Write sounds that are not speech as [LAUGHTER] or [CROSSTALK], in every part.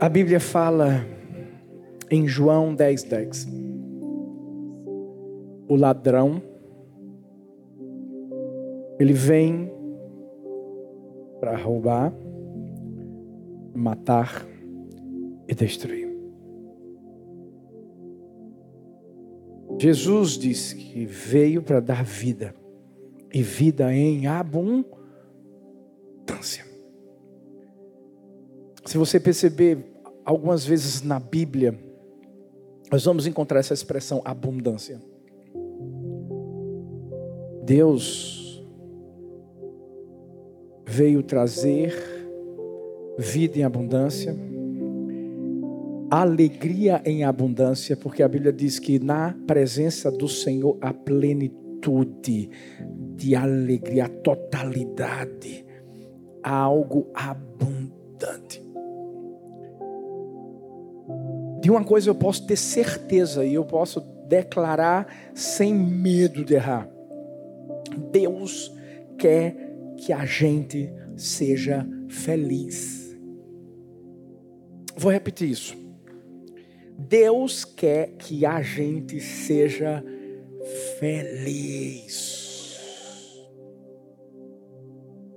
A Bíblia fala em João 10, 10. O ladrão, ele vem para roubar, matar e destruir. Jesus disse que veio para dar vida e vida em abundância. Se você perceber, algumas vezes na Bíblia, nós vamos encontrar essa expressão abundância. Deus veio trazer vida em abundância, alegria em abundância, porque a Bíblia diz que na presença do Senhor há plenitude de alegria, totalidade, algo abundante. De uma coisa eu posso ter certeza e eu posso declarar sem medo de errar. Deus quer que a gente seja feliz. Vou repetir isso. Deus quer que a gente seja feliz.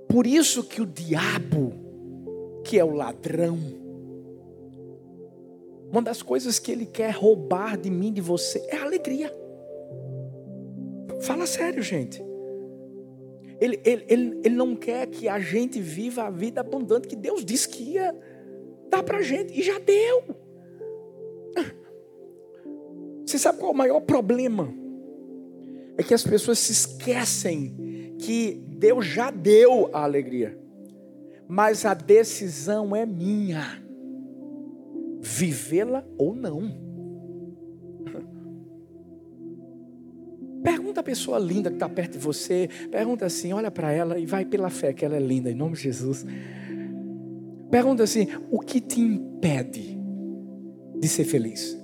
Por isso que o diabo, que é o ladrão, uma das coisas que ele quer roubar de mim, de você, é a alegria. Fala sério, gente. Ele, ele, ele, ele não quer que a gente viva a vida abundante que Deus disse que ia dar para gente, e já deu. Você sabe qual é o maior problema? É que as pessoas se esquecem que Deus já deu a alegria, mas a decisão é minha vivê-la ou não. Pergunta a pessoa linda que está perto de você, pergunta assim, olha para ela e vai pela fé que ela é linda, em nome de Jesus. Pergunta assim: o que te impede de ser feliz?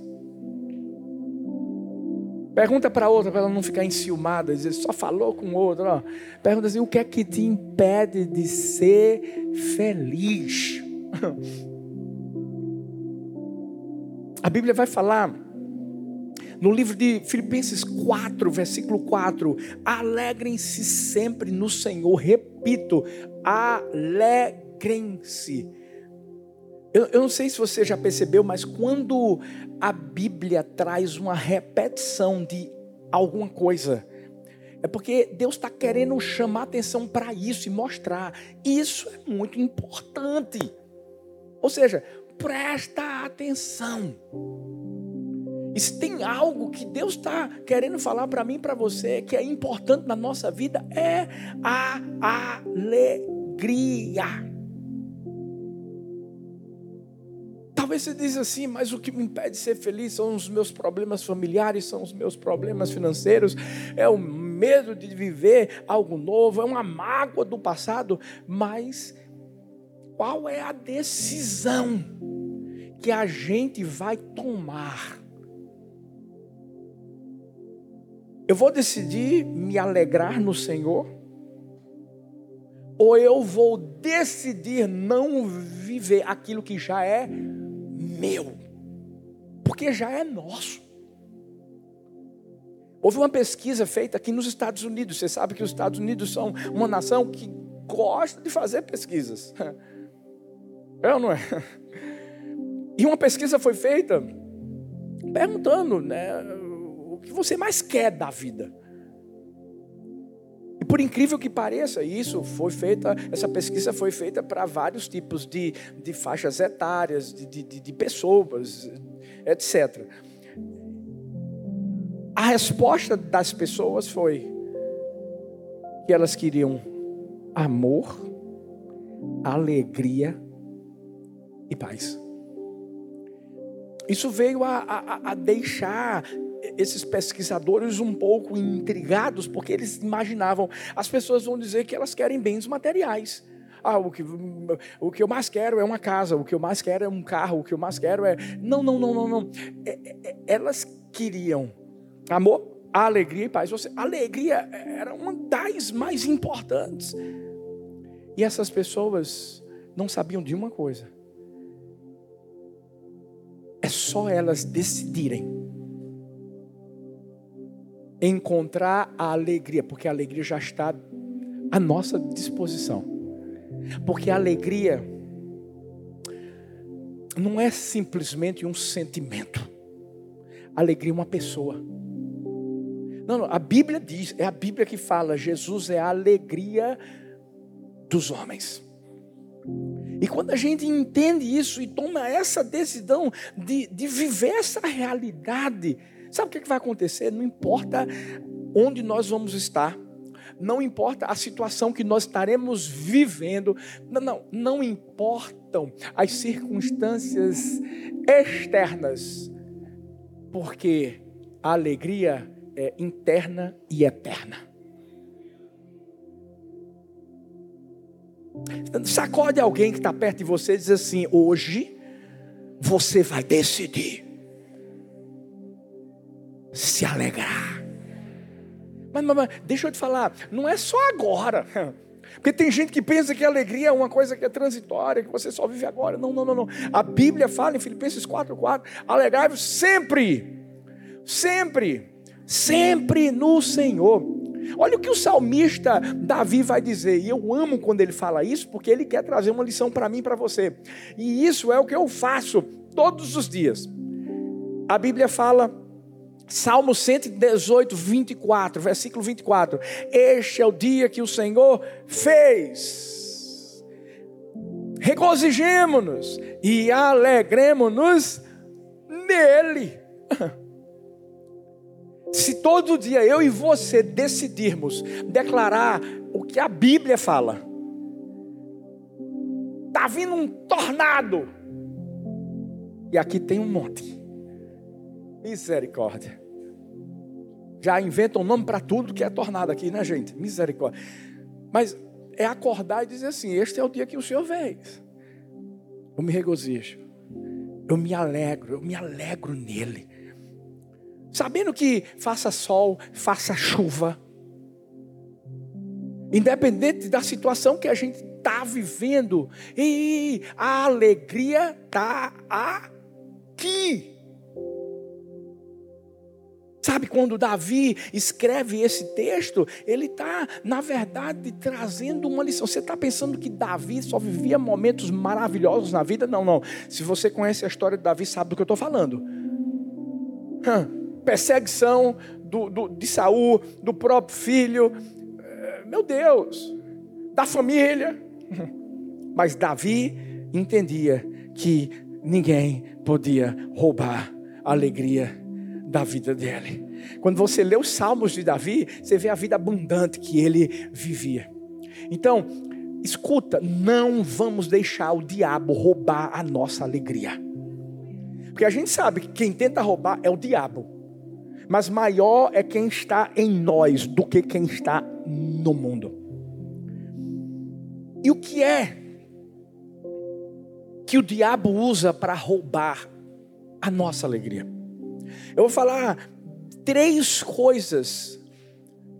Pergunta para outra, para ela não ficar enciumada, dizer, só falou com outro. Pergunta assim: o que é que te impede de ser feliz? [LAUGHS] A Bíblia vai falar no livro de Filipenses 4, versículo 4: alegrem-se sempre no Senhor. Repito, alegrem-se. Eu, eu, não sei se você já percebeu, mas quando a Bíblia traz uma repetição de alguma coisa, é porque Deus está querendo chamar atenção para isso e mostrar. Isso é muito importante. Ou seja, presta atenção. E se tem algo que Deus está querendo falar para mim e para você, que é importante na nossa vida, é a alegria. Talvez você diz assim, mas o que me impede de ser feliz são os meus problemas familiares, são os meus problemas financeiros, é o medo de viver algo novo, é uma mágoa do passado, mas qual é a decisão que a gente vai tomar? Eu vou decidir me alegrar no Senhor? Ou eu vou decidir não viver aquilo que já é meu? Porque já é nosso. Houve uma pesquisa feita aqui nos Estados Unidos. Você sabe que os Estados Unidos são uma nação que gosta de fazer pesquisas. [LAUGHS] É ou não é? E uma pesquisa foi feita perguntando né, o que você mais quer da vida. E por incrível que pareça, isso foi feita, essa pesquisa foi feita para vários tipos de, de faixas etárias, de, de, de pessoas, etc. A resposta das pessoas foi que elas queriam amor, alegria e paz. Isso veio a, a, a, deixar esses pesquisadores um pouco intrigados, porque eles imaginavam, as pessoas vão dizer que elas querem bens materiais. Ah, o que, o que eu mais quero é uma casa, o que eu mais quero é um carro, o que eu mais quero é. Não, não, não, não, não. É, é, é elas queriam amor, alegria e paz. Você, alegria era uma das mais importantes. E essas pessoas não sabiam de uma coisa só elas decidirem encontrar a alegria, porque a alegria já está à nossa disposição. Porque a alegria não é simplesmente um sentimento. Alegria é uma pessoa. Não, não, a Bíblia diz, é a Bíblia que fala, Jesus é a alegria dos homens. E quando a gente entende isso e toma essa decisão de, de viver essa realidade, sabe o que, é que vai acontecer? Não importa onde nós vamos estar, não importa a situação que nós estaremos vivendo, não, não, não importam as circunstâncias externas, porque a alegria é interna e eterna. Sacode alguém que está perto de você e diz assim: hoje você vai decidir se alegrar. Mas, mas, mas, deixa eu te falar, não é só agora. [LAUGHS] Porque tem gente que pensa que a alegria é uma coisa que é transitória, que você só vive agora. Não, não, não, não. A Bíblia fala em Filipenses 4,4: alegrai-vos sempre, sempre, sempre no Senhor. Olha o que o salmista Davi vai dizer, e eu amo quando ele fala isso, porque ele quer trazer uma lição para mim e para você. E isso é o que eu faço todos os dias. A Bíblia fala, Salmo 118, 24, versículo 24: Este é o dia que o Senhor fez. Regozijemo-nos e alegremos-nos nele. [LAUGHS] Se todo dia eu e você decidirmos declarar o que a Bíblia fala, está vindo um tornado, e aqui tem um monte, misericórdia. Já inventam um nome para tudo que é tornado aqui, né, gente? Misericórdia. Mas é acordar e dizer assim: Este é o dia que o Senhor fez. Eu me regozijo, eu me alegro, eu me alegro nele sabendo que faça sol, faça chuva, independente da situação que a gente está vivendo, e a alegria está aqui. Sabe, quando Davi escreve esse texto, ele está, na verdade, trazendo uma lição. Você está pensando que Davi só vivia momentos maravilhosos na vida? Não, não. Se você conhece a história de Davi, sabe do que eu estou falando. Hum perseguição do, do, de Saul, do próprio filho, eh, meu Deus, da família. [LAUGHS] Mas Davi entendia que ninguém podia roubar a alegria da vida dele. Quando você lê os salmos de Davi, você vê a vida abundante que ele vivia. Então, escuta, não vamos deixar o diabo roubar a nossa alegria. Porque a gente sabe que quem tenta roubar é o diabo mas maior é quem está em nós do que quem está no mundo. E o que é que o diabo usa para roubar a nossa alegria? Eu vou falar três coisas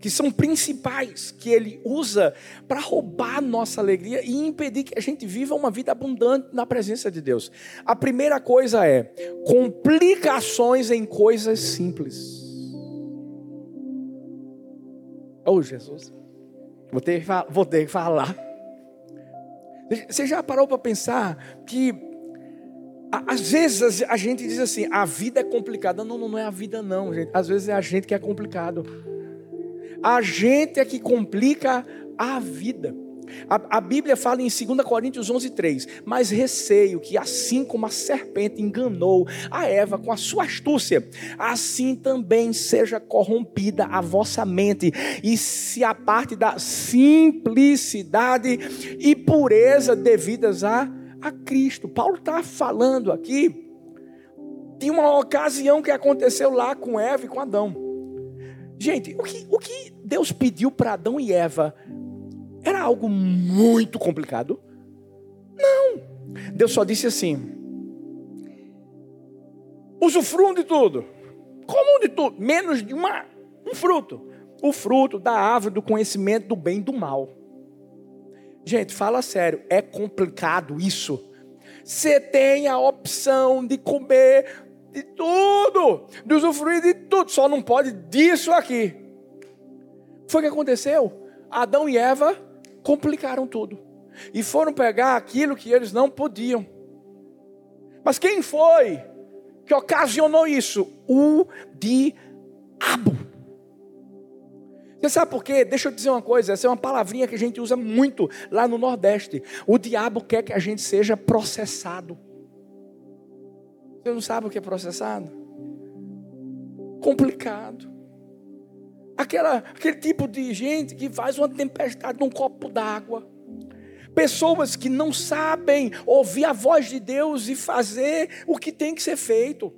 que são principais que ele usa para roubar a nossa alegria e impedir que a gente viva uma vida abundante na presença de Deus. A primeira coisa é complicações em coisas simples. Oh, Jesus. Vou ter, vou ter que falar. Você já parou para pensar que às vezes a gente diz assim, a vida é complicada. Não, não, não é a vida não, gente. Às vezes é a gente que é complicado. A gente é que complica a vida. A, a, Bíblia fala em 2 Coríntios 11, 3: Mas receio que, assim como a serpente enganou a Eva com a sua astúcia, assim também seja corrompida a vossa mente, e se a parte da simplicidade e pureza devidas a, a Cristo. Paulo está falando aqui de uma ocasião que aconteceu lá com Eva e com Adão. Gente, o que, o que Deus pediu para Adão e Eva era algo muito complicado? Não. Deus só disse assim: usufruam de tudo, comam de tudo, menos de uma, um fruto. O fruto da árvore do conhecimento do bem e do mal. Gente, fala sério, é complicado isso. Você tem a opção de comer de tudo, de usufruir de tudo, só não pode disso aqui. Foi o que aconteceu. Adão e Eva complicaram tudo e foram pegar aquilo que eles não podiam. Mas quem foi que ocasionou isso? O diabo. Você sabe por quê? Deixa eu dizer uma coisa, essa é uma palavrinha que a gente usa muito lá no Nordeste. O diabo quer que a gente seja processado. Você não sabe o que é processado? Complicado. Aquela, aquele tipo de gente que faz uma tempestade num copo d'água. Pessoas que não sabem ouvir a voz de Deus e fazer o que tem que ser feito.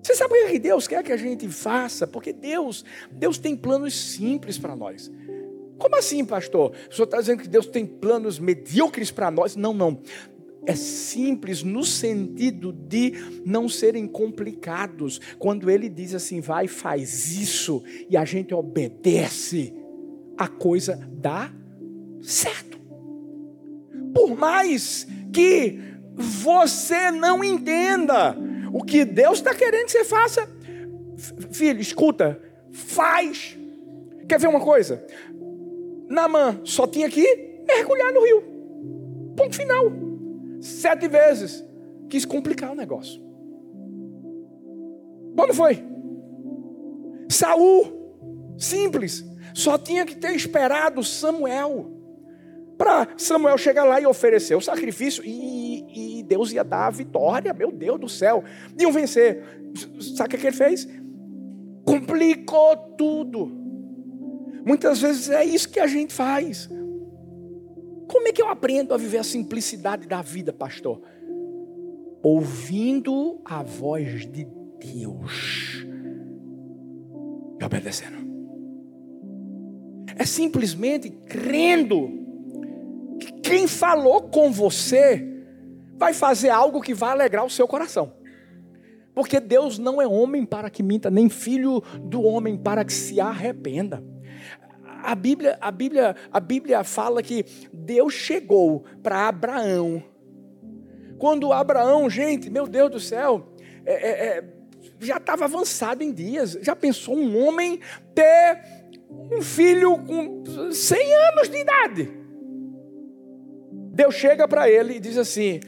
Você sabe o que Deus quer que a gente faça? Porque Deus, Deus tem planos simples para nós. Como assim, pastor? O senhor está dizendo que Deus tem planos medíocres para nós? Não, não é simples no sentido de não serem complicados. Quando ele diz assim, vai, faz isso, e a gente obedece, a coisa dá certo. Por mais que você não entenda o que Deus está querendo que você faça, filho, escuta, faz. Quer ver uma coisa? Namã só tinha que mergulhar no rio. Ponto final sete vezes. Quis complicar o negócio. Quando foi? Saul, simples, só tinha que ter esperado Samuel. Para Samuel chegar lá e oferecer o sacrifício, e, e, Deus ia dar a vitória, meu Deus do céu. Iam vencer. Sabe o que ele fez? Complicou tudo. Muitas vezes é isso que a gente faz. Como é que eu aprendo a viver a simplicidade da vida, pastor? Ouvindo a voz de Deus e obedecendo. É simplesmente crendo que quem falou com você vai fazer algo que vai alegrar o seu coração. Porque Deus não é homem para que minta, nem filho do homem para que se arrependa a Bíblia, a Bíblia, a Bíblia fala que Deus chegou para Abraão. Quando Abraão, gente, meu Deus do céu, é, é, é, já estava avançado em dias. Já pensou um homem ter um filho com 100 anos de idade? Deus chega para ele e diz assim: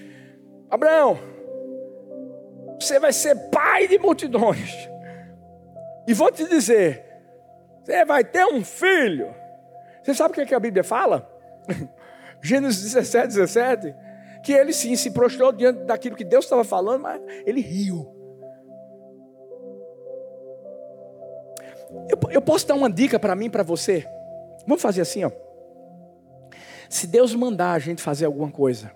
Abraão, você vai ser pai de multidões. E vou te dizer, você vai ter um filho. Você sabe o que, a Bíblia fala? [LAUGHS] Gênesis 17, 17. Que ele sim se prostrou diante daquilo que Deus estava falando, mas ele riu. Eu, eu posso dar uma dica para mim, para você? Vamos fazer assim, ó. Se Deus mandar a gente fazer alguma coisa,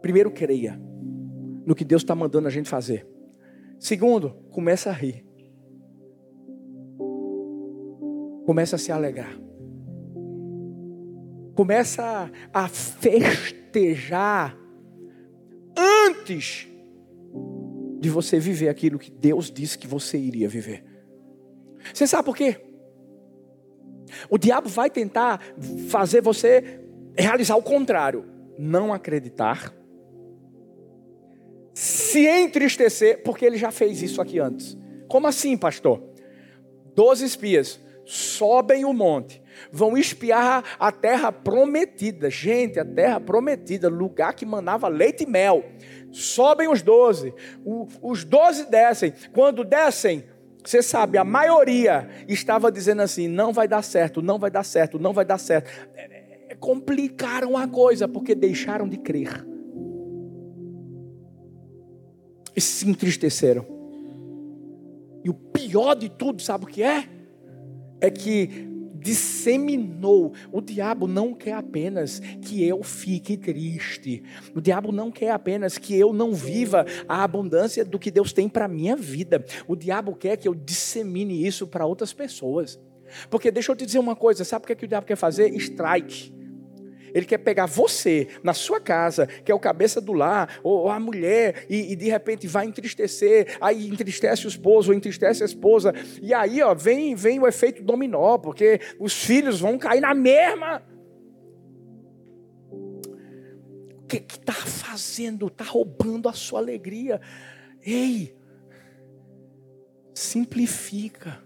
primeiro creia no que Deus está mandando a gente fazer. Segundo, começa a rir. Começa a se alegrar. Começa a festejar antes de você viver aquilo que Deus disse que você iria viver. Você sabe por quê? O diabo vai tentar fazer você realizar o contrário, não acreditar, se entristecer, porque ele já fez isso aqui antes. Como assim, pastor? Doze espias sobem o monte, vão espiar a terra prometida. Gente, a terra prometida, lugar que manava leite e mel. Sobem os doze, os doze descem. Quando descem, você sabe, a maioria estava dizendo assim: não vai dar certo, não vai dar certo, não vai dar certo. É, é, complicaram a coisa porque deixaram de crer e se entristeceram. E o pior de tudo, sabe o que é? É que disseminou. O diabo não quer apenas que eu fique triste. O diabo não quer apenas que eu não viva a abundância do que Deus tem para minha vida. O diabo quer que eu dissemine isso para outras pessoas. Porque deixa eu te dizer uma coisa, sabe o que, é que o diabo quer fazer? Strike. Ele quer pegar você na sua casa, que é o cabeça do lar, ou a mulher, e, e, de repente vai entristecer, aí entristece o esposo, ou entristece a esposa, e aí ó, vem, vem o efeito dominó, porque os filhos vão cair na mesma. O que está fazendo? Está roubando a sua alegria. Ei, simplifica.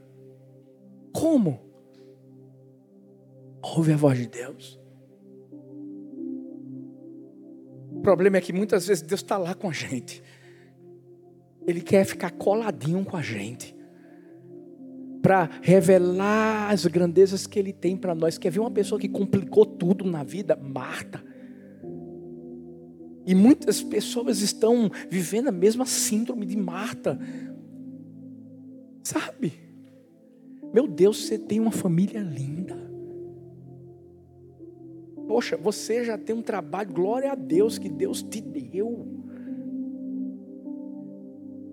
Como? Ouve a voz de Deus. O problema é que muitas vezes Deus está lá com a gente. Ele quer ficar coladinho com a gente. Para revelar as grandezas que Ele tem para nós. Quer ver uma pessoa que complicou tudo na vida? Marta. E muitas pessoas estão vivendo a mesma síndrome de Marta. Sabe? Meu Deus, você tem uma família linda. Poxa, você já tem um trabalho, glória a Deus que Deus te deu.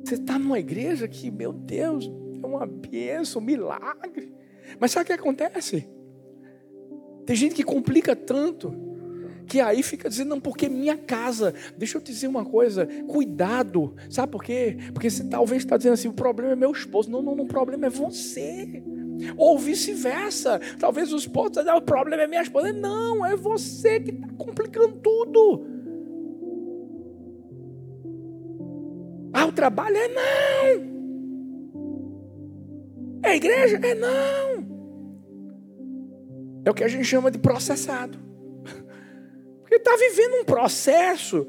Você está numa igreja que, meu Deus, é uma bênção, um milagre. Mas sabe o que acontece? Tem gente que complica tanto que aí fica dizendo, não, porque minha casa. Deixa eu te dizer uma coisa, cuidado. Sabe por quê? Porque você talvez está dizendo assim, o problema é meu esposo. Não, não, não, o problema é você. Ou vice-versa. Talvez o esposo está dizendo, o problema é minha esposa. Não, é você que está complicando tudo. Ah, o trabalho é não. É a igreja? É não. É o que a gente chama de processado. [LAUGHS] Porque está vivendo um processo.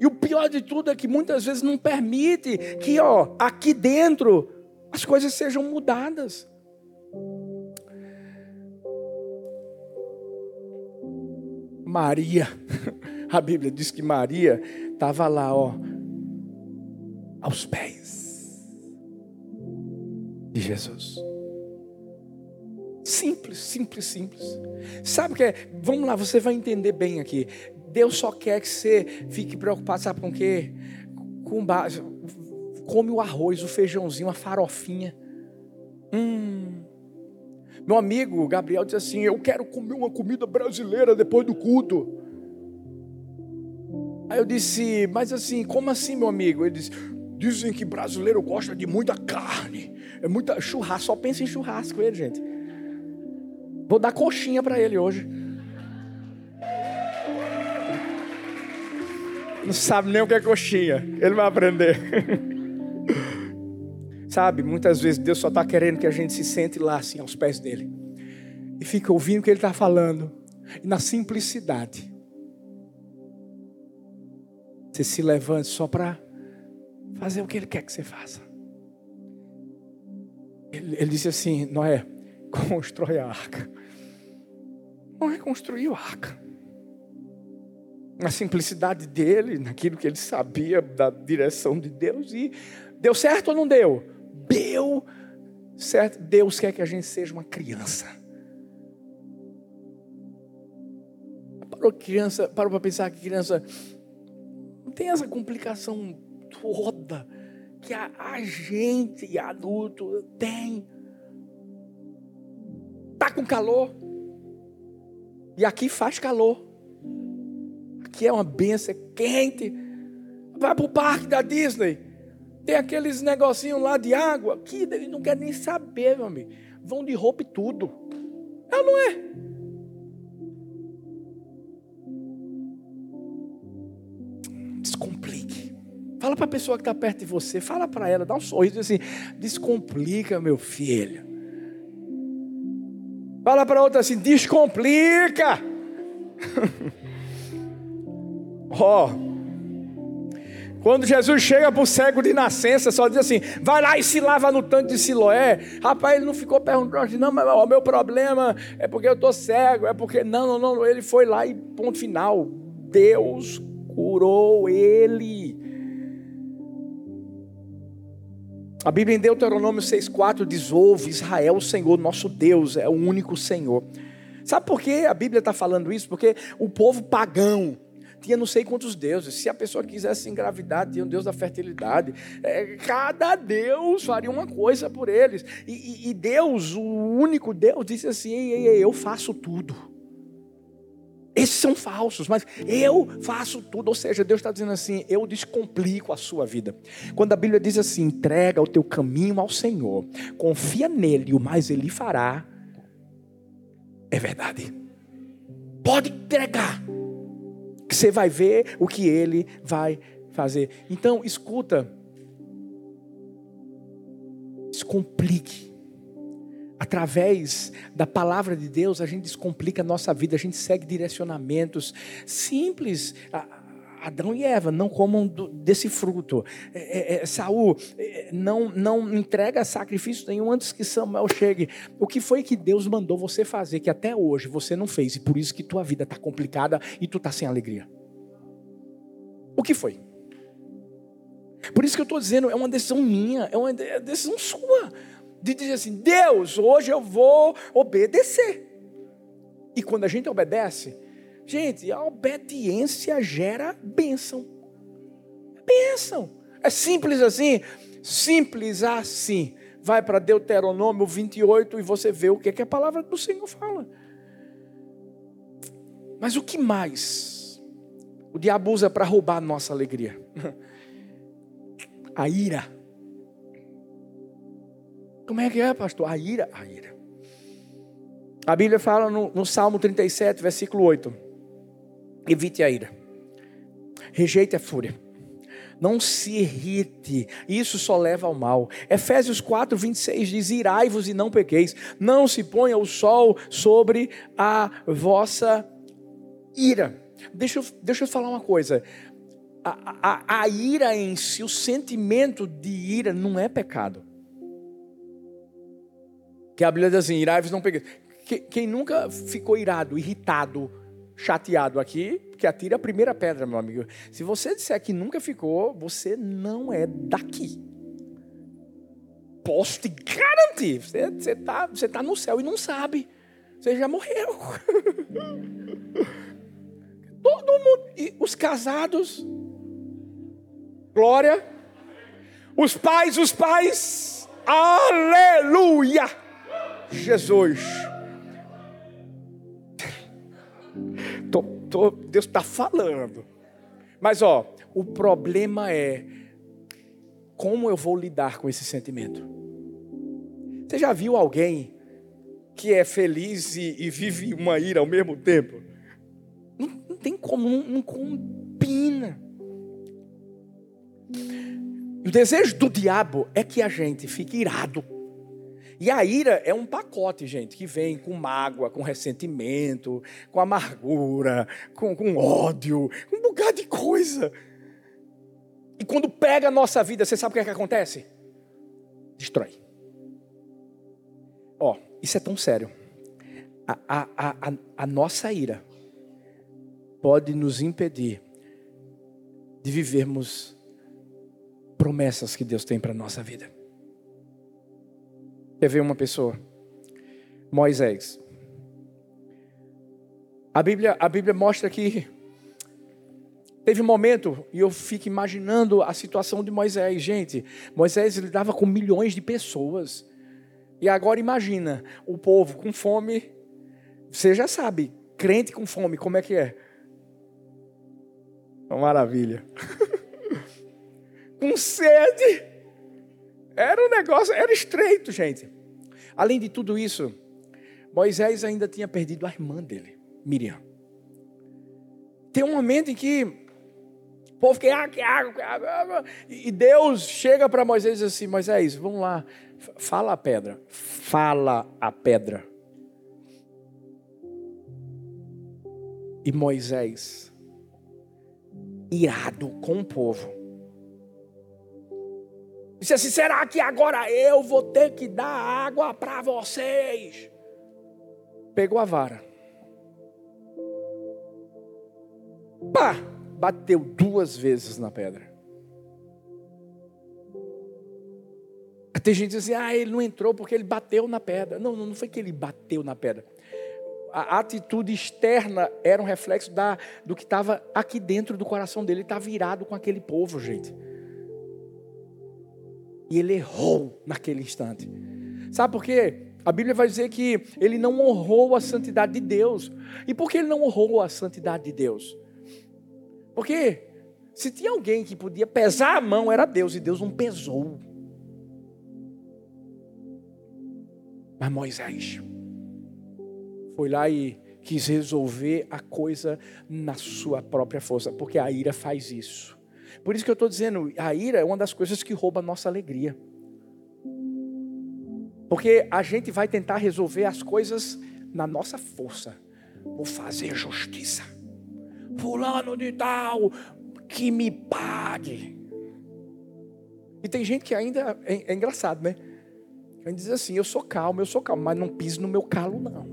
E o pior de tudo é que muitas vezes não permite que, ó, aqui dentro as coisas sejam mudadas. Maria, [LAUGHS] a Bíblia diz que Maria estava lá, ó, aos pés de Jesus. Simples, simples, simples. Sabe o que é? Vamos lá, você vai entender bem aqui. Deus só quer que você fique preocupado, sabe com o quê? Com base. Come o arroz, o feijãozinho, a farofinha. Hum. Meu amigo Gabriel disse assim: Eu quero comer uma comida brasileira depois do culto. Aí eu disse: Mas assim, como assim, meu amigo? Ele disse: Dizem que brasileiro gosta de muita carne, é muita churrasco, só pensa em churrasco ele, gente. Vou dar coxinha para ele hoje. Não sabe nem o que é coxinha. Ele vai aprender. [LAUGHS] sabe, muitas vezes Deus só está querendo que a gente se sente lá, assim, aos pés dele. E fica ouvindo o que ele está falando. E na simplicidade. Você se levante só para fazer o que ele quer que você faça. Ele, ele disse assim: Noé, [LAUGHS] constrói a arca não reconstruiu a arca. Na simplicidade dele, naquilo que ele sabia da direção de Deus, e deu certo ou não deu? Deu certo. Deus quer que a gente seja uma criança. Parou criança, parou para pensar que criança não tem essa complicação toda que a, a gente adulto tem. Tá com calor, e aqui faz calor. Aqui é uma benção, é quente. Vai para o parque da Disney. Tem aqueles negocinhos lá de água. Que ele não quer nem saber, meu amigo. Vão de roupa e tudo. É ou não é? Descomplique. Fala para a pessoa que está perto de você. Fala para ela, dá um sorriso assim. Descomplica, meu filho. Fala para outra assim: descomplica. [LAUGHS] Ó. oh. Quando Jesus chega para o cego de nascença, só diz assim: vai lá e se lava no tanque de Siloé. Rapaz, ele não ficou perguntando assim, não, mas o meu problema é porque eu estou cego, é porque. Não, não, não. Ele foi lá e ponto final. Deus curou ele. A Bíblia em Deuteronômio 6,4 diz: Ouve, Israel, o Senhor, nosso Deus, é o único Senhor. Sabe por que a Bíblia está falando isso? Porque o povo pagão tinha não sei quantos deuses. Se a pessoa quisesse engravidar, tinha um Deus da fertilidade. É, cada Deus faria uma coisa por eles. E, e, e Deus, o único Deus, disse assim: ei, ei, eu faço tudo. Esses são falsos, mas eu faço tudo. Ou seja, Deus está dizendo assim: eu descomplico a sua vida. Quando a Bíblia diz assim: entrega o teu caminho ao Senhor, confia nele, o mais ele fará. É verdade. Pode entregar, que você vai ver o que ele vai fazer. Então, escuta. Descomplique. Através da palavra de Deus, a gente descomplica a nossa vida, a gente segue direcionamentos simples. A, Adão e Eva não comam desse fruto. É, é, é, Saul é, não, não entrega sacrifício nenhum antes que Samuel chegue. O que foi que Deus mandou você fazer que até hoje você não fez e por isso que tua vida está complicada e tu está sem alegria? O que foi? Por isso que eu estou dizendo, é uma decisão minha, é uma decisão sua. De dizer assim, Deus, hoje eu vou obedecer. E quando a gente obedece, Gente, a obediência gera bênção. Bênção. É simples assim? Simples assim. Vai para Deuteronômio 28 e você vê o que, é que a palavra do Senhor fala. Mas o que mais? O diabo usa para roubar a nossa alegria. [LAUGHS] A ira. Como é que é, pastor? A ira, a ira. A Bíblia fala no, no Salmo 37, versículo 8 Evite a ira. Rejeite a fúria. Não se irrite, isso só leva ao mal. Efésios 4, 26 diz: Irai-vos e não pequeis, não se ponha o sol sobre a vossa ira. Deixa eu, deixa eu falar uma coisa: a, a, a ira em si, o sentimento de ira, não é pecado. Que a Bíblia diz assim: Irai-vos e não pequeis. Quem nunca ficou irado, irritado, chateado aqui, que atira a primeira pedra, meu amigo. Se você disser que nunca ficou, você não é daqui. Posso te garantir. Você está você tá no céu e não sabe. Você já morreu. [LAUGHS] Todo mundo. E os casados. Glória. Os pais, os pais. Aleluia. Jesus. Tô, Deus está falando. Mas ó, o problema é como eu vou lidar com esse sentimento. Você já viu alguém que é feliz e, e vive uma ira ao mesmo tempo? Não, não tem como, não, não combina. O desejo do diabo é que a gente fique irado. E a ira é um pacote, gente, que vem com mágoa, com ressentimento, com amargura, com, com ódio, um bocado de coisa. E quando pega a nossa vida, você sabe o que, é que acontece? Destrói. Ó, oh, isso é tão sério. A, a, a, a nossa ira pode nos impedir de vivermos promessas que Deus tem para a nossa vida. Ver uma pessoa? Moisés. A Bíblia, a Bíblia mostra que teve um momento, e eu fico imaginando a situação de Moisés. Gente, Moisés lidava com milhões de pessoas. E agora imagina, o povo com fome. Você já sabe, crente com fome, como é que é? Uma maravilha. [LAUGHS] com sede. Era um negócio, era estreito, gente. Além de tudo isso, Moisés ainda tinha perdido a irmã dele, Miriam. Tem um momento em que o povo água, quer água, quer água, e Deus chega para Moisés e diz assim: Moisés, vamos lá, fala a pedra, fala a pedra. E Moisés, irado com o povo, Disse assim: será que agora eu vou ter que dar água para vocês? Pegou a vara. Pá! Bateu duas vezes na pedra. Tem gente que diz assim: ah, ele não entrou porque ele bateu na pedra. Não, não foi que ele bateu na pedra. A atitude externa era um reflexo da, do que estava aqui dentro do coração dele. Ele estava virado com aquele povo, gente. E ele errou naquele instante. Sabe por quê? A Bíblia vai dizer que ele não honrou a santidade de Deus. E por que ele não honrou a santidade de Deus? Porque se tinha alguém que podia pesar a mão, era Deus, e Deus não pesou. Mas Moisés foi lá e quis resolver a coisa na sua própria força, porque a ira faz isso. Por isso que eu estou dizendo, a ira é uma das coisas que rouba a nossa alegria. Porque a gente vai tentar resolver as coisas na nossa força. Vou fazer justiça. Fulano de tal, que me pague. E tem gente que ainda é, é engraçado, né? A gente diz assim: eu sou calmo, eu sou calmo, mas não pise no meu calo, não.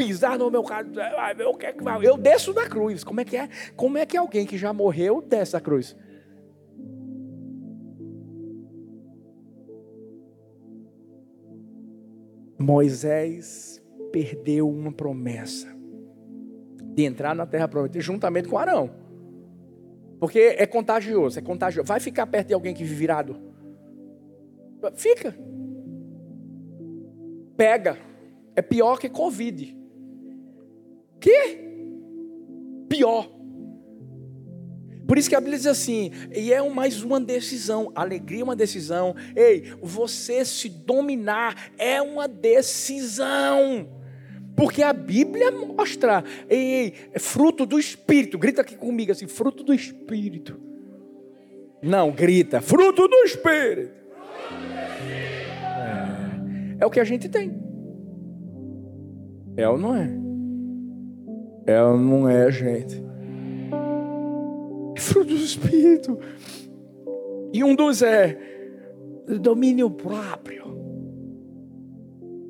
Pisar no meu calo, vai ver o que é. Eu desço da cruz. Como é que é? Como é que alguém que já morreu desce da cruz? Moisés perdeu uma promessa de entrar na terra prometida juntamente com Arão. Porque é contagioso, é contagioso. Vai ficar perto de alguém que vive virado? Fica. Pega. É pior que Covid. Que? Pior. Por isso que a Bíblia diz assim, e é mais uma decisão, alegria é uma decisão. Ei, você se dominar é uma decisão. Porque a Bíblia mostra, ei, é fruto do Espírito. Grita aqui comigo assim, fruto do Espírito. Não, grita, fruto do Espírito. É, é o que a gente tem. É ou não é? Ou não é, gente? É fruto do Espírito. E um dos é domínio próprio.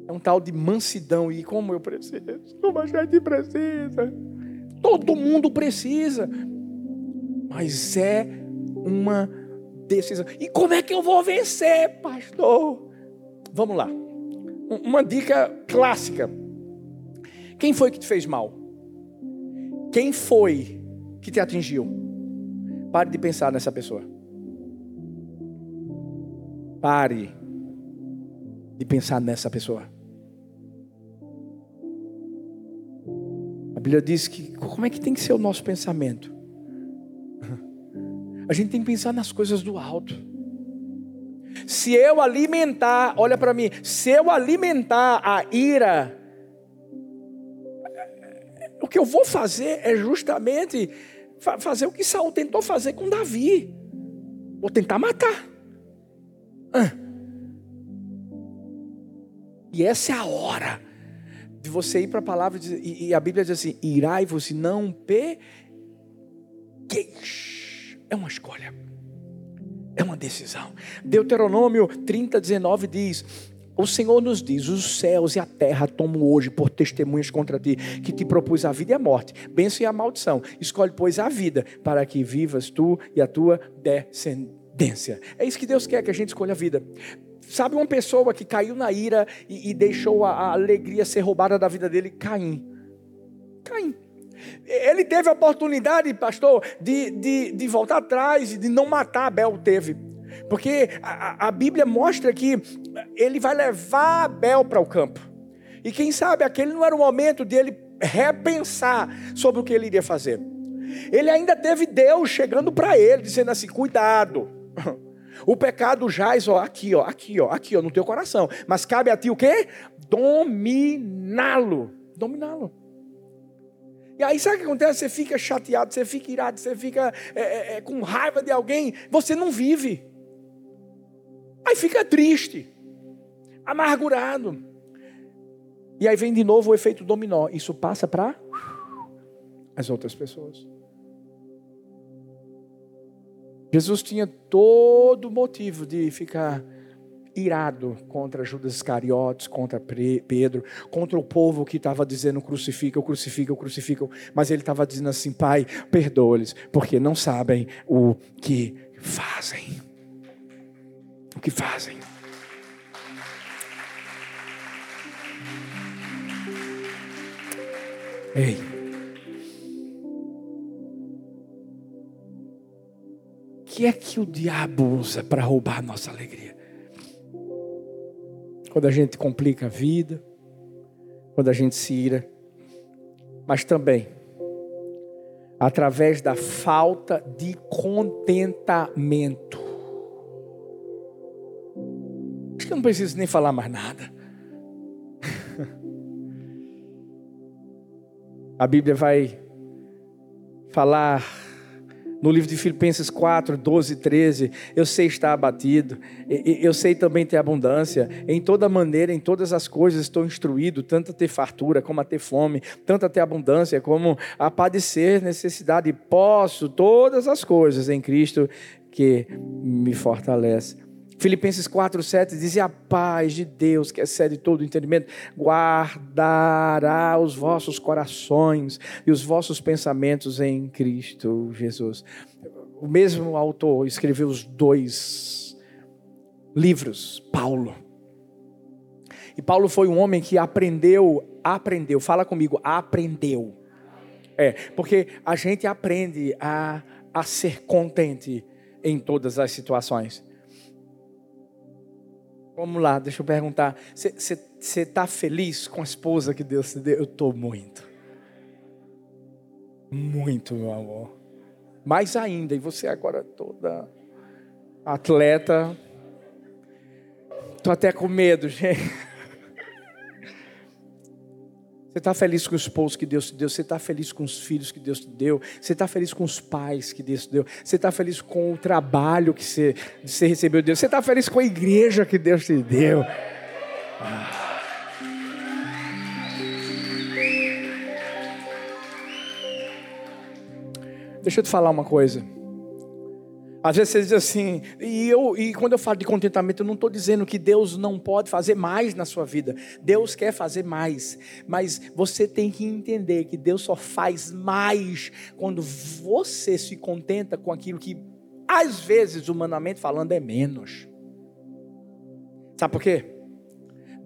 É um tal de mansidão. E como eu preciso, como a gente precisa. Todo mundo precisa. Mas é uma decisão. E como é que eu vou vencer, pastor? Vamos lá. Uma dica clássica. Quem foi que te fez mal? Quem foi que te atingiu? Pare de pensar nessa pessoa. Pare de pensar nessa pessoa. A Bíblia diz que como é que tem que ser o nosso pensamento? [LAUGHS] A gente tem que pensar nas coisas do alto. Se eu alimentar, olha para mim, se eu alimentar a ira, que eu vou fazer é justamente fazer o que Saul tentou fazer com Davi. Vou tentar matar. E essa é a hora de você ir para a palavra e, a Bíblia diz assim: irai-vos e não pequeis. É uma escolha, é uma decisão. Deuteronômio 30, 19 diz: o Senhor nos diz: os céus e a terra tomam hoje por testemunhas contra ti, que te propus a vida e a morte, bênção e a maldição. Escolhe, pois, a vida, para que vivas tu e a tua descendência. É isso que Deus quer, que a gente escolha a vida. Sabe uma pessoa que caiu na ira e, e deixou a, a, alegria ser roubada da vida dele? Caim. Caim. Ele teve a oportunidade, pastor, de, de, de voltar atrás e de não matar Abel. Teve. Porque a, a Bíblia mostra que ele vai levar Abel para o campo. E quem sabe aquele não era o momento dele repensar sobre o que ele iria fazer. Ele ainda teve Deus chegando para ele, dizendo assim: cuidado. [LAUGHS] O pecado jaz, ó, aqui, ó, aqui, ó, aqui, ó, no teu coração. Mas cabe a ti o quê? Dominá-lo. Dominá-lo. E aí sabe o que acontece? Você fica chateado, você fica irado, você fica é, é, é, com raiva de alguém, você não vive. Aí fica triste, amargurado. E aí vem de novo o efeito dominó. Isso passa para as outras pessoas. Jesus tinha todo motivo de ficar irado contra Judas Iscariotes, contra Pedro, contra o povo que estava dizendo crucifica, crucifica, crucifica, mas ele estava dizendo assim, Pai, perdoa-lhes, porque não sabem o que fazem. O que fazem. Ei. que é que o diabo usa para roubar a nossa alegria? Quando a gente complica a vida, quando a gente se ira, mas também através da falta de contentamento. Que eu não preciso nem falar mais nada. [LAUGHS] A Bíblia vai falar No livro de Filipenses 4, 12 e 13, eu sei estar abatido, eu sei também ter abundância. Em toda maneira, em todas as coisas estou instruído, tanto a ter fartura como a ter fome, tanto a ter abundância como a padecer necessidade. Posso todas as coisas em Cristo que me fortalece. Filipenses 4, 7 diz: E a paz de Deus, que excede todo o entendimento, guardará os vossos corações e os vossos pensamentos em Cristo Jesus. O mesmo autor escreveu os dois livros, Paulo. E Paulo foi um homem que aprendeu, aprendeu, fala comigo, aprendeu. É, porque a gente aprende a, a ser contente em todas as situações. Vamos lá, deixa eu perguntar. Você está feliz com a esposa que Deus te deu? Eu estou muito. Muito, meu amor. Mais ainda, e você agora toda atleta. Estou até com medo, [LAUGHS] gente. Você está feliz com o esposo que Deus te deu? Você está feliz com os filhos que Deus te deu? Você está feliz com os pais que Deus te deu? Você está feliz com o trabalho que você, você recebeu de Deus? Você está feliz com a igreja que Deus te deu? Ah. Deixa eu te falar uma coisa. Às vezes você diz assim, e, eu, e quando eu falo de contentamento, eu não estou dizendo que Deus não pode fazer mais na sua vida. Deus quer fazer mais. Mas você tem que entender que Deus só faz mais quando você se contenta com aquilo que, às vezes, humanamente falando, é menos. Sabe por quê?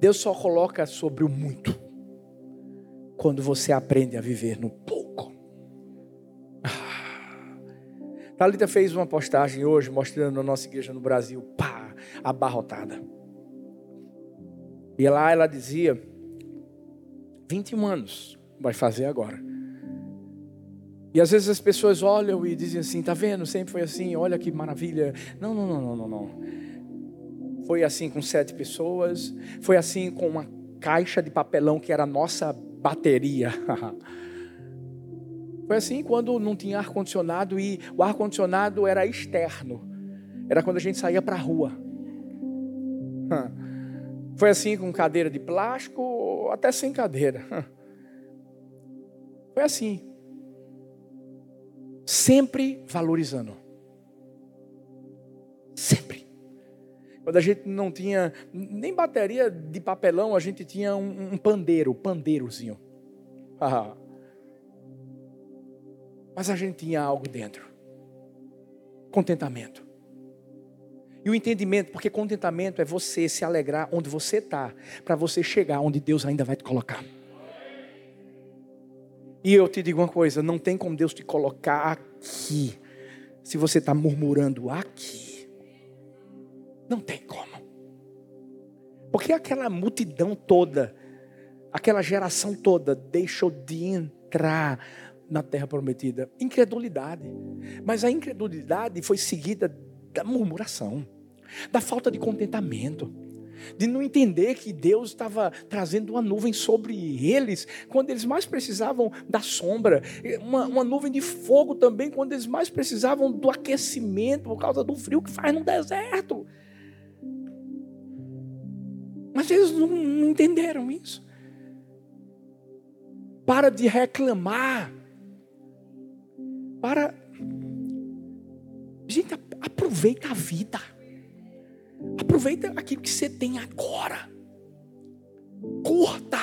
Deus só coloca sobre o muito quando você aprende a viver no pouco. Talita fez uma postagem hoje mostrando a nossa igreja no Brasil, pá, abarrotada. E lá ela dizia: 21 anos vai fazer agora. E às vezes as pessoas olham e dizem assim: tá vendo? Sempre foi assim, olha que maravilha. Não, não, não, não, não, não. Foi assim com sete pessoas, foi assim com uma caixa de papelão que era a nossa bateria. [LAUGHS] Foi assim quando não tinha ar-condicionado e o ar-condicionado era externo. Era quando a gente saía para a rua. [LAUGHS] Foi assim com cadeira de plástico, até sem cadeira. [LAUGHS] Foi assim. Sempre valorizando. Sempre. Quando a gente não tinha nem bateria de papelão, a gente tinha um, um pandeiro, pandeirozinho. [LAUGHS] Mas a gente tinha algo dentro. Contentamento. E o entendimento, porque contentamento é você se alegrar onde você está, para você chegar onde Deus ainda vai te colocar. E eu te digo uma coisa: não tem como Deus te colocar aqui, se você está murmurando aqui. Não tem como. Porque aquela multidão toda, aquela geração toda, deixou de entrar na terra prometida? Incredulidade. Mas a incredulidade foi seguida da murmuração, da falta de contentamento, de não entender que Deus estava trazendo uma nuvem sobre eles quando eles mais precisavam da sombra, uma, uma nuvem de fogo também quando eles mais precisavam do aquecimento por causa do frio que faz no deserto. Mas eles não, não entenderam isso. Para de reclamar para. Gente, aproveita a vida. Aproveita aquilo que você tem agora. Curta.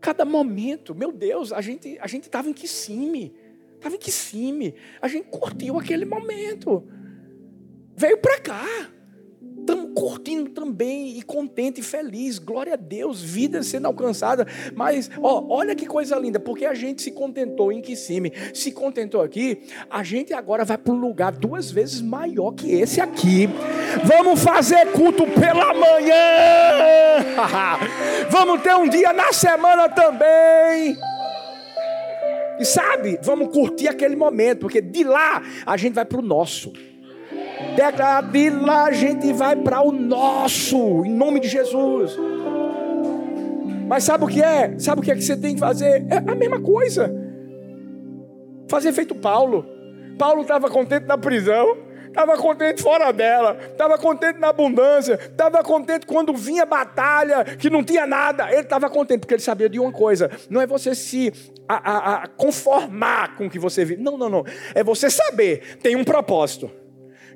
Cada momento, meu Deus, a gente a gente estava em que cime, estava em que cime. A gente curtiu aquele momento. Veio para cá estamos curtindo também e contente e feliz, glória a Deus, vida sendo alcançada. Mas, ó, olha que coisa linda, porque a gente se contentou em Kissimmee, se contentou aqui, a gente agora vai para um lugar duas vezes maior que esse aqui. Vamos fazer culto pela manhã. [LAUGHS] Vamos ter um dia na semana também. E sabe, vamos curtir aquele momento, porque de lá a gente vai para o nosso declarar de lá a gente vai para o nosso, em nome de Jesus. Mas sabe o que é? Sabe o que é que você tem que fazer? É a mesma coisa. Fazer feito Paulo. Paulo estava contente na prisão, estava contente fora dela, estava contente na abundância, estava contente quando vinha batalha, que não tinha nada. Ele estava contente, porque ele sabia de uma coisa: não é você se a, a, a conformar com o que você vive. Não, não, não. É você saber, tem um propósito.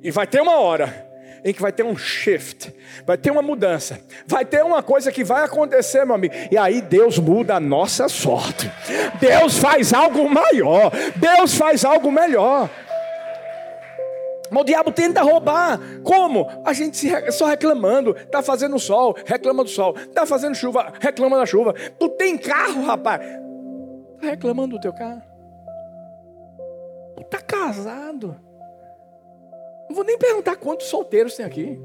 E vai ter uma hora em que vai ter um shift, vai ter uma mudança, vai ter uma coisa que vai acontecer, meu amigo. E aí Deus muda a nossa sorte. Deus faz algo maior. Deus faz algo melhor. Mas o diabo tenta roubar. Como? A gente só reclamando. Está fazendo sol, reclama do sol. Está fazendo chuva, reclama da chuva. Tu tem carro, rapaz. Está reclamando do teu carro. Tu está casado. Não vou nem perguntar quantos solteiros tem aqui.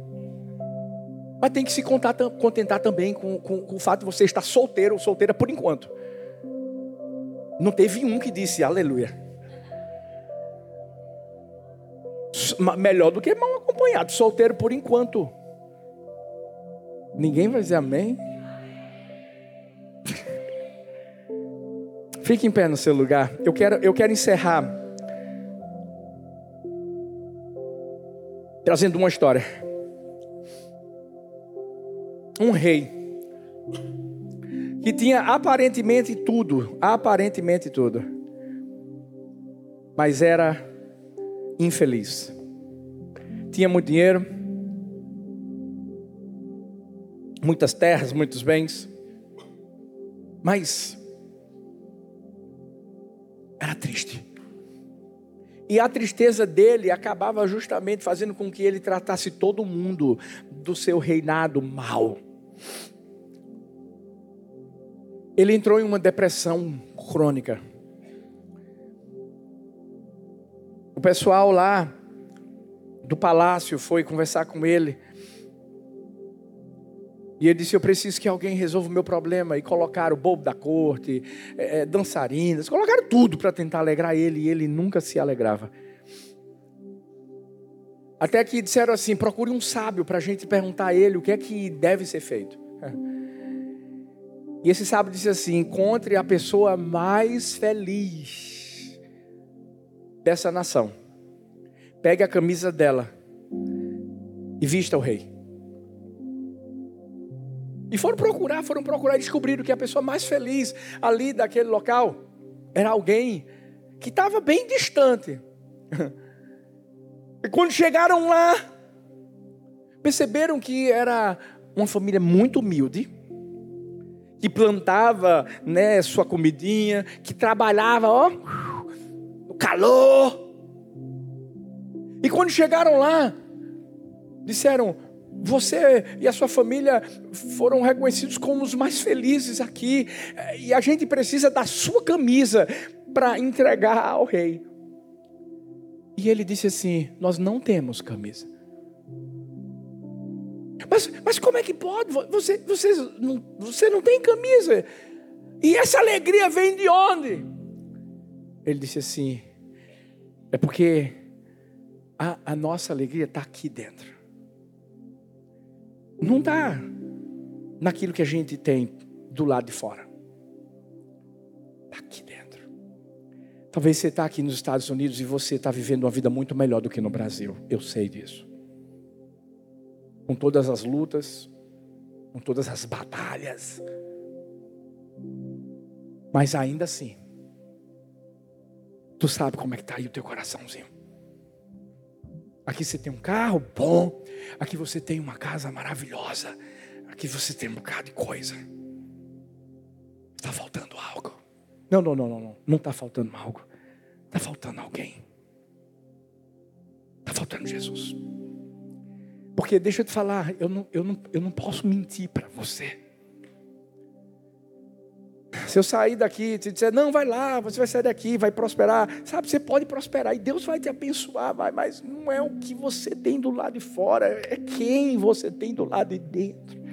Mas tem que se contentar também com, com, com o fato de você estar solteiro ou solteira por enquanto. Não teve um que disse aleluia. Melhor do que mal acompanhado, solteiro por enquanto. Ninguém vai dizer amém. [LAUGHS] Fique em pé no seu lugar. Eu quero, eu quero encerrar trazendo uma história. Um rei que tinha aparentemente tudo, aparentemente tudo, mas era infeliz. Tinha muito dinheiro, muitas terras, muitos bens, mas era triste. E a tristeza dele acabava justamente fazendo com que ele tratasse todo mundo do seu reinado mal. Ele entrou em uma depressão crônica. O pessoal lá do palácio foi conversar com ele e ele disse: Eu preciso que alguém resolva o meu problema. E colocaram o bobo da corte, é, dançarinas, colocaram tudo para tentar alegrar ele. E ele nunca se alegrava. Até que disseram assim: procure um sábio para a gente perguntar a ele o que é que deve ser feito. [LAUGHS] E esse sábio disse assim: encontre a pessoa mais feliz dessa nação. Pegue a camisa dela e vista o rei. E foram procurar, foram procurar e descobriram que a pessoa mais feliz ali daquele local era alguém que estava bem distante. [LAUGHS] E quando chegaram lá, perceberam que era uma família muito humilde, que plantava né, sua comidinha, que trabalhava ó, no calor. E quando chegaram lá, disseram: você e a sua família foram reconhecidos como os mais felizes aqui, e a gente precisa da sua camisa para entregar ao rei. E ele disse assim: Nós não temos camisa. Mas, mas como é que pode? Você, você, não, você não tem camisa. E essa alegria vem de onde? Ele disse assim: É porque a, a nossa alegria está aqui dentro não está naquilo que a gente tem do lado de fora. Está aqui dentro. Talvez você está aqui nos Estados Unidos e você está vivendo uma vida muito melhor do que no Brasil. Eu sei disso. Com todas as lutas, com todas as batalhas. Mas ainda assim, tu sabe como é que está aí o teu coraçãozinho. Aqui você tem um carro bom. Aqui você tem uma casa maravilhosa. Aqui você tem um bocado de coisa. Está faltando algo. Não, não, não, não, não. Não está faltando algo. Está faltando alguém. Está faltando Jesus. Porque deixa eu te falar, eu não, eu não, eu não posso mentir para você. Se eu sair daqui e te dizer, não, vai lá, você vai sair daqui, vai prosperar. Sabe, você pode prosperar e Deus vai te abençoar, vai, mas não é o que você tem do lado de fora, é quem você tem do lado de dentro.